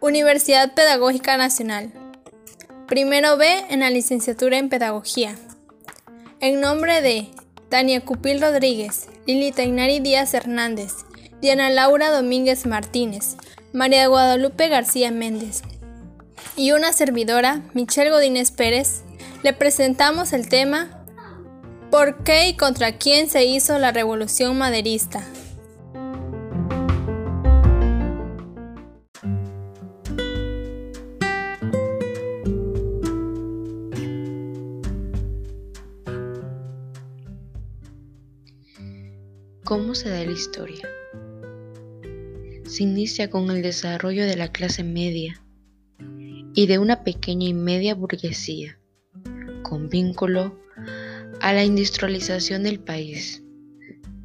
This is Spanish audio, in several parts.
Universidad Pedagógica Nacional. Primero B en la licenciatura en Pedagogía. En nombre de Tania Cupil Rodríguez, Lili Tainari Díaz Hernández, Diana Laura Domínguez Martínez, María Guadalupe García Méndez y una servidora, Michelle Godínez Pérez, le presentamos el tema ¿Por qué y contra quién se hizo la revolución maderista? ¿Cómo se da la historia? Se inicia con el desarrollo de la clase media y de una pequeña y media burguesía, con vínculo a la industrialización del país.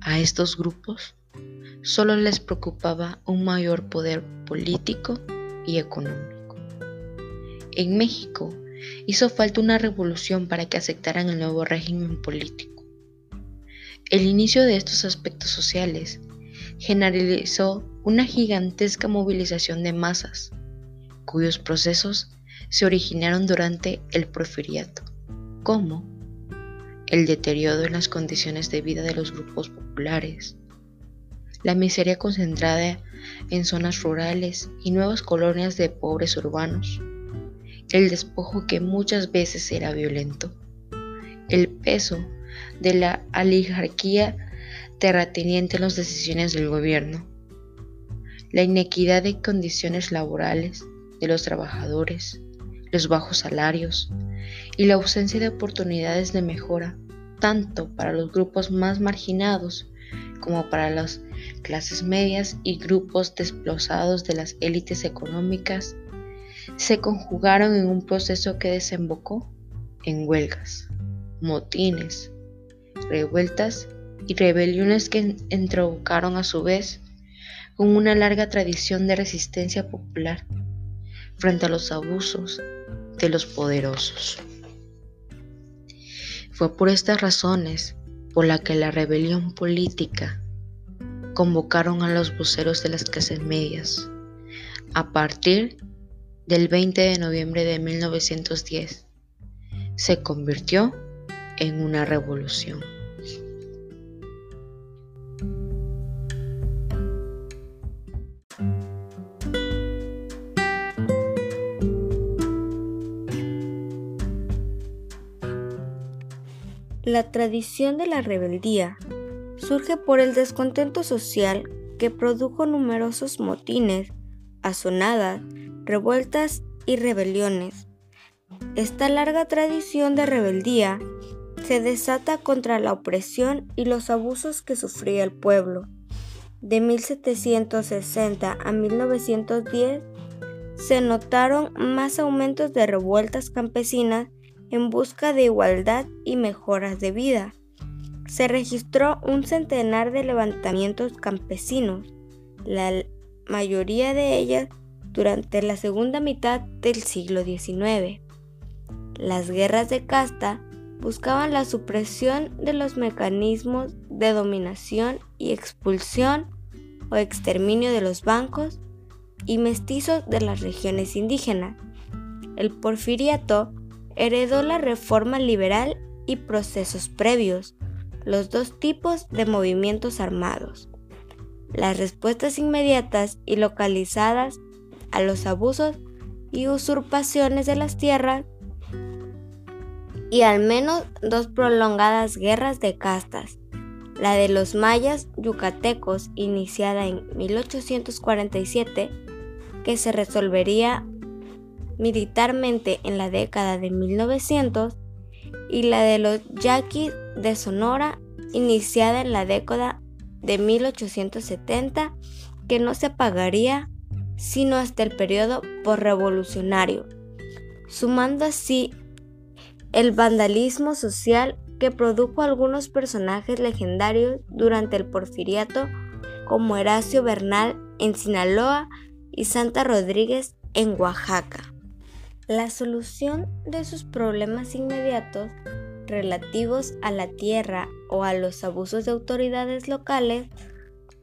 A estos grupos solo les preocupaba un mayor poder político y económico. En México hizo falta una revolución para que aceptaran el nuevo régimen político el inicio de estos aspectos sociales generalizó una gigantesca movilización de masas, cuyos procesos se originaron durante el porfiriato, como el deterioro en las condiciones de vida de los grupos populares, la miseria concentrada en zonas rurales y nuevas colonias de pobres urbanos, el despojo que muchas veces era violento, el peso de la oligarquía terrateniente en las decisiones del gobierno, la inequidad de condiciones laborales de los trabajadores, los bajos salarios y la ausencia de oportunidades de mejora tanto para los grupos más marginados como para las clases medias y grupos desplazados de las élites económicas, se conjugaron en un proceso que desembocó en huelgas, motines, revueltas y rebeliones que entrocaron a su vez con una larga tradición de resistencia popular frente a los abusos de los poderosos. Fue por estas razones por la que la rebelión política convocaron a los voceros de las clases medias a partir del 20 de noviembre de 1910 se convirtió en una revolución. La tradición de la rebeldía surge por el descontento social que produjo numerosos motines, azonadas, revueltas y rebeliones. Esta larga tradición de rebeldía se desata contra la opresión y los abusos que sufría el pueblo. De 1760 a 1910 se notaron más aumentos de revueltas campesinas en busca de igualdad y mejoras de vida. Se registró un centenar de levantamientos campesinos, la mayoría de ellas durante la segunda mitad del siglo XIX. Las guerras de casta buscaban la supresión de los mecanismos de dominación y expulsión o exterminio de los bancos y mestizos de las regiones indígenas. El porfiriato heredó la reforma liberal y procesos previos, los dos tipos de movimientos armados. Las respuestas inmediatas y localizadas a los abusos y usurpaciones de las tierras y al menos dos prolongadas guerras de castas, la de los mayas yucatecos iniciada en 1847, que se resolvería militarmente en la década de 1900, y la de los yaquis de Sonora iniciada en la década de 1870, que no se apagaría sino hasta el periodo postrevolucionario, sumando así el vandalismo social que produjo algunos personajes legendarios durante el porfiriato como Horacio Bernal en Sinaloa y Santa Rodríguez en Oaxaca. La solución de sus problemas inmediatos relativos a la tierra o a los abusos de autoridades locales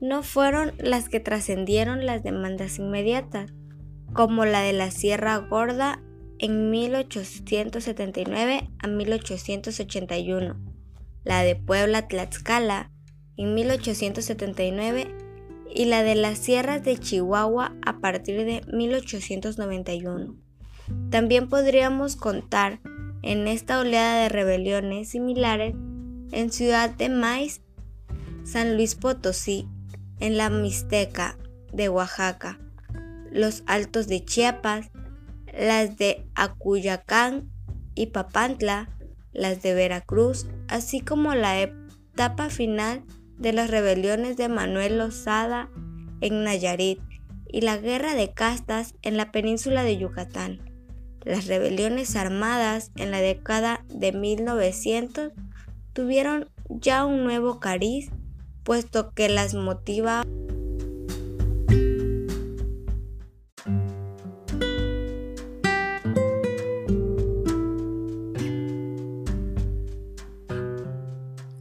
no fueron las que trascendieron las demandas inmediatas, como la de la Sierra Gorda en 1879 a 1881, la de Puebla Tlaxcala en 1879 y la de las sierras de Chihuahua a partir de 1891. También podríamos contar en esta oleada de rebeliones similares en Ciudad de Maiz, San Luis Potosí, en la Mixteca de Oaxaca, los Altos de Chiapas, las de Acuyacán y Papantla, las de Veracruz, así como la etapa final de las rebeliones de Manuel Lozada en Nayarit y la guerra de castas en la península de Yucatán. Las rebeliones armadas en la década de 1900 tuvieron ya un nuevo cariz, puesto que las motiva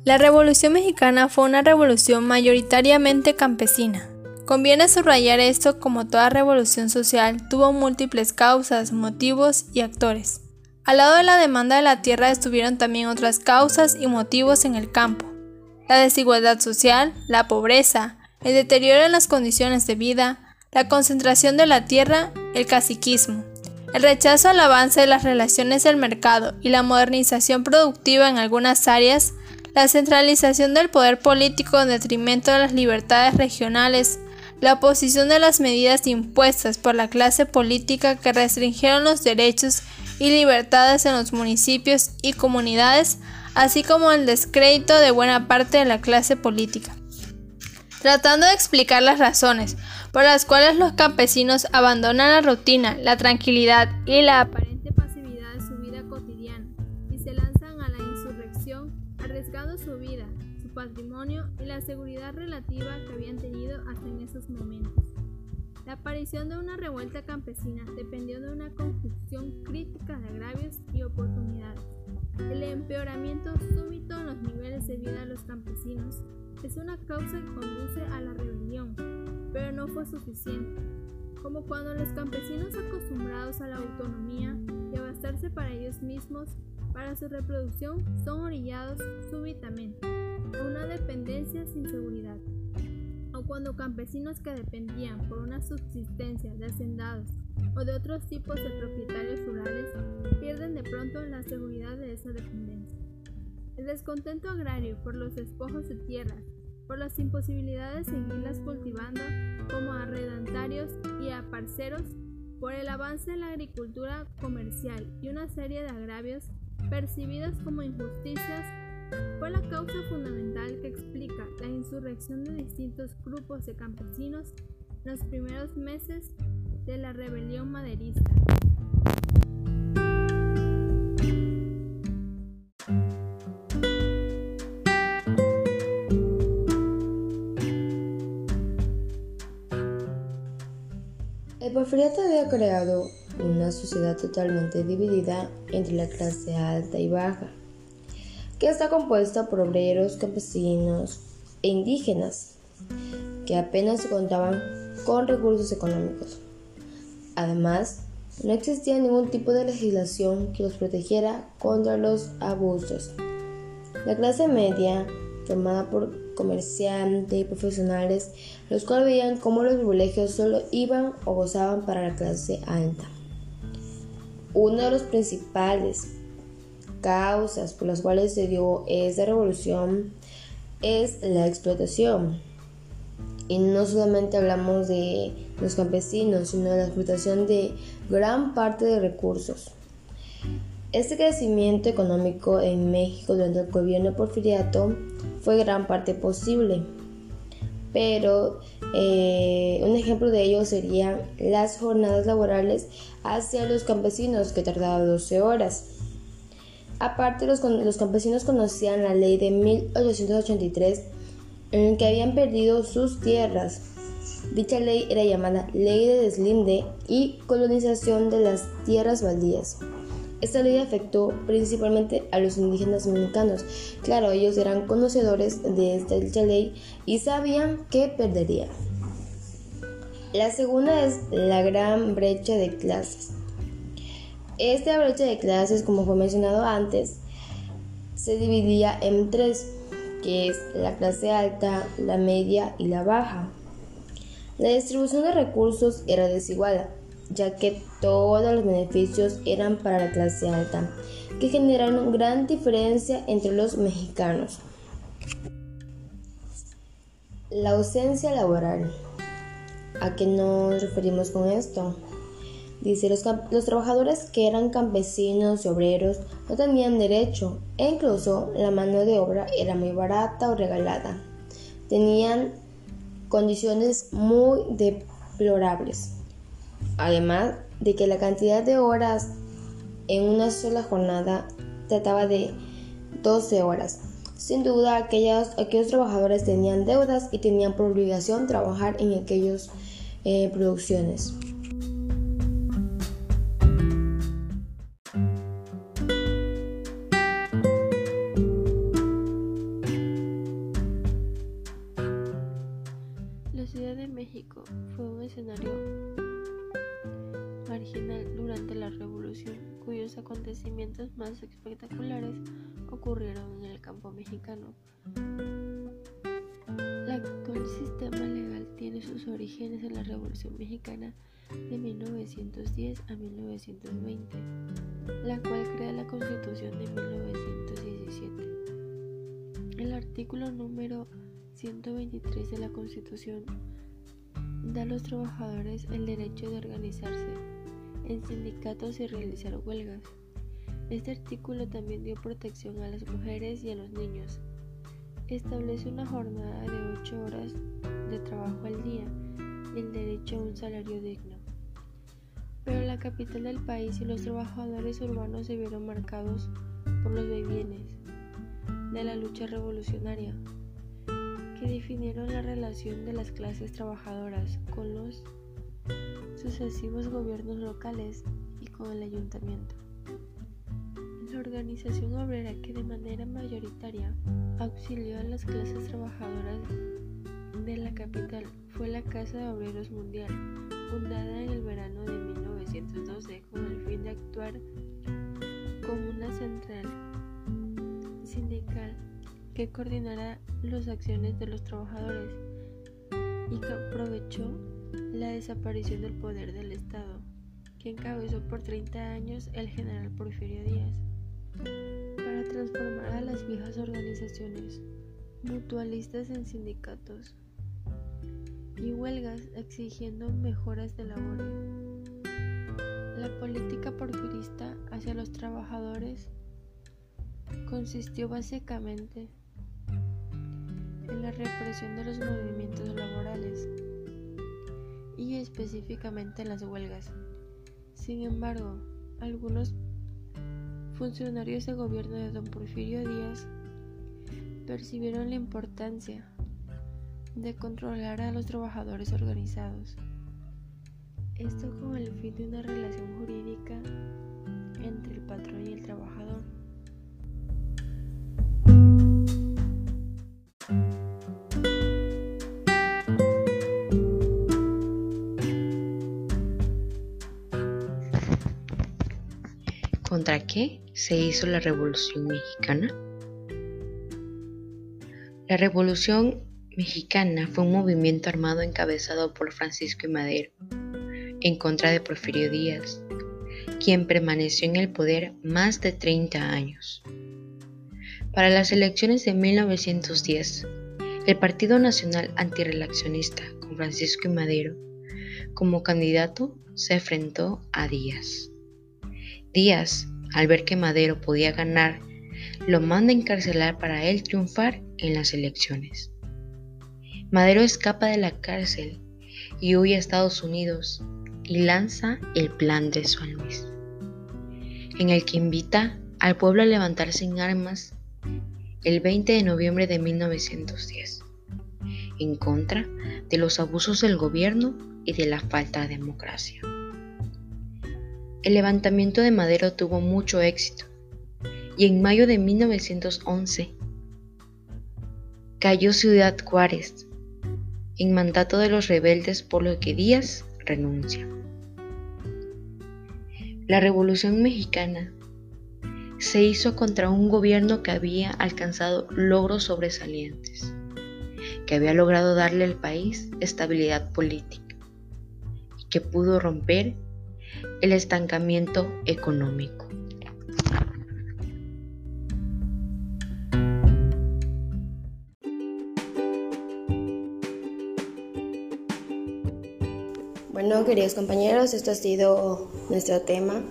La Revolución Mexicana fue una revolución mayoritariamente campesina. Conviene subrayar esto como toda revolución social tuvo múltiples causas, motivos y actores. Al lado de la demanda de la tierra estuvieron también otras causas y motivos en el campo. La desigualdad social, la pobreza, el deterioro en las condiciones de vida, la concentración de la tierra, el caciquismo, el rechazo al avance de las relaciones del mercado y la modernización productiva en algunas áreas la centralización del poder político en detrimento de las libertades regionales, la oposición de las medidas impuestas por la clase política que restringieron los derechos y libertades en los municipios y comunidades, así como el descrédito de buena parte de la clase política. Tratando de explicar las razones por las cuales los campesinos abandonan la rutina, la tranquilidad y la aparente pasividad de su vida cotidiana y se lanzan a la insurrección arriesgando su vida, su patrimonio y la seguridad relativa que habían momentos. La aparición de una revuelta campesina dependió de una conjunción crítica de agravios y oportunidades. El empeoramiento súbito en los niveles de vida de los campesinos es una causa que conduce a la rebelión, pero no fue suficiente. Como cuando los campesinos acostumbrados a la autonomía y abastarse para ellos mismos para su reproducción son orillados súbitamente a una dependencia sin seguridad, cuando campesinos que dependían por una subsistencia de hacendados o de otros tipos de propietarios rurales pierden de pronto la seguridad de esa dependencia. El descontento agrario por los despojos de tierras, por las imposibilidades de seguirlas cultivando como arrendantarios y aparceros, por el avance en la agricultura comercial y una serie de agravios percibidas como injusticias, fue la causa fundamental que explica la insurrección de distintos grupos de campesinos en los primeros meses de la rebelión maderista. El había creado una sociedad totalmente dividida entre la clase alta y baja, que está compuesta por obreros, campesinos e indígenas, que apenas contaban con recursos económicos. Además, no existía ningún tipo de legislación que los protegiera contra los abusos. La clase media, formada por comerciantes y profesionales, los cuales veían cómo los privilegios solo iban o gozaban para la clase alta. Una de las principales causas por las cuales se dio esta revolución es la explotación. Y no solamente hablamos de los campesinos, sino de la explotación de gran parte de recursos. Este crecimiento económico en México durante el gobierno porfiriato fue gran parte posible pero eh, un ejemplo de ello serían las jornadas laborales hacia los campesinos que tardaban 12 horas. Aparte, los, campesinos conocían la ley de 1883 en que habían perdido sus tierras. Dicha ley era llamada Ley de Deslinde y Colonización de las Tierras Baldías. Esta ley afectó principalmente a los indígenas mexicanos. Claro, ellos eran conocedores de esta ley y sabían que perderían. La segunda es la gran brecha de clases. Esta brecha de clases, como fue mencionado antes, se dividía en tres, que es la clase alta, la media y la baja. La distribución de recursos era desigual, ya que todos los beneficios eran para la clase alta, que generaron gran diferencia entre los mexicanos. La ausencia laboral. ¿A qué nos referimos con esto? Dice, los, los, trabajadores que eran campesinos y obreros no tenían derecho e incluso la mano de obra era muy barata o regalada. Tenían condiciones muy deplorables. Además de que la cantidad de horas en una sola jornada trataba de 12 horas. Sin duda, aquellos, aquellos trabajadores tenían deudas y tenían por obligación trabajar en aquellas eh, producciones. Más espectaculares ocurrieron en el campo mexicano. El actual sistema legal tiene sus orígenes en la Revolución Mexicana de 1910 a 1920, la cual crea la Constitución de 1917. El artículo número 123 de la Constitución da a los trabajadores el derecho de organizarse en sindicatos y realizar huelgas. Este artículo también dio protección a las mujeres y a los niños. Establece una jornada de 8 horas de trabajo al día y el derecho a un salario digno. Pero la capital del país y los trabajadores urbanos se vieron marcados por los bebienes de la lucha revolucionaria, que definieron la relación de las clases trabajadoras con los sucesivos gobiernos locales y con el ayuntamiento. Organización obrera que de manera mayoritaria auxilió a las clases trabajadoras de la capital fue la Casa de Obreros Mundial, fundada en el verano de 1912 con el fin de actuar como una central sindical que coordinara las acciones de los trabajadores y que aprovechó la desaparición del poder del Estado, que encabezó por 30 años el general Porfirio Díaz, para transformar a las viejas organizaciones mutualistas en sindicatos y huelgas exigiendo mejoras de labores. La política porfirista hacia los trabajadores consistió básicamente en la represión de los movimientos laborales y específicamente en las huelgas. Sin embargo, algunos funcionarios de gobierno de don Porfirio Díaz percibieron la importancia de controlar a los trabajadores organizados. Esto con el fin de una relación jurídica entre el patrón y el trabajador. ¿Contra qué se hizo la Revolución Mexicana? La Revolución Mexicana fue un movimiento armado encabezado por Francisco y Madero en contra de Porfirio Díaz, quien permaneció en el poder más de 30 años. Para las elecciones de 1910, el Partido Nacional Antirrelacionista con Francisco y Madero como candidato se enfrentó a Díaz. Díaz, al ver que Madero podía ganar, lo manda a encarcelar para él triunfar en las elecciones. Madero escapa de la cárcel y huye a Estados Unidos y lanza el Plan de San Luis, en el que invita al pueblo a levantarse en armas el 20 de noviembre de 1910, en contra de los abusos del gobierno y de la falta de democracia. El levantamiento de Madero tuvo mucho éxito y en mayo de 1911 cayó Ciudad Juárez en mandato de los rebeldes por lo que Díaz renuncia. La Revolución Mexicana se hizo contra un gobierno que había alcanzado logros sobresalientes, que había logrado darle al país estabilidad política y que pudo romper el estancamiento económico. Bueno, queridos compañeros, esto ha sido nuestro tema.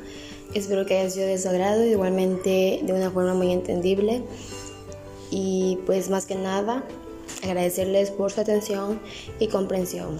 Espero que haya sido de su agrado, igualmente de una forma muy entendible. Y pues más que nada, agradecerles por su atención y comprensión.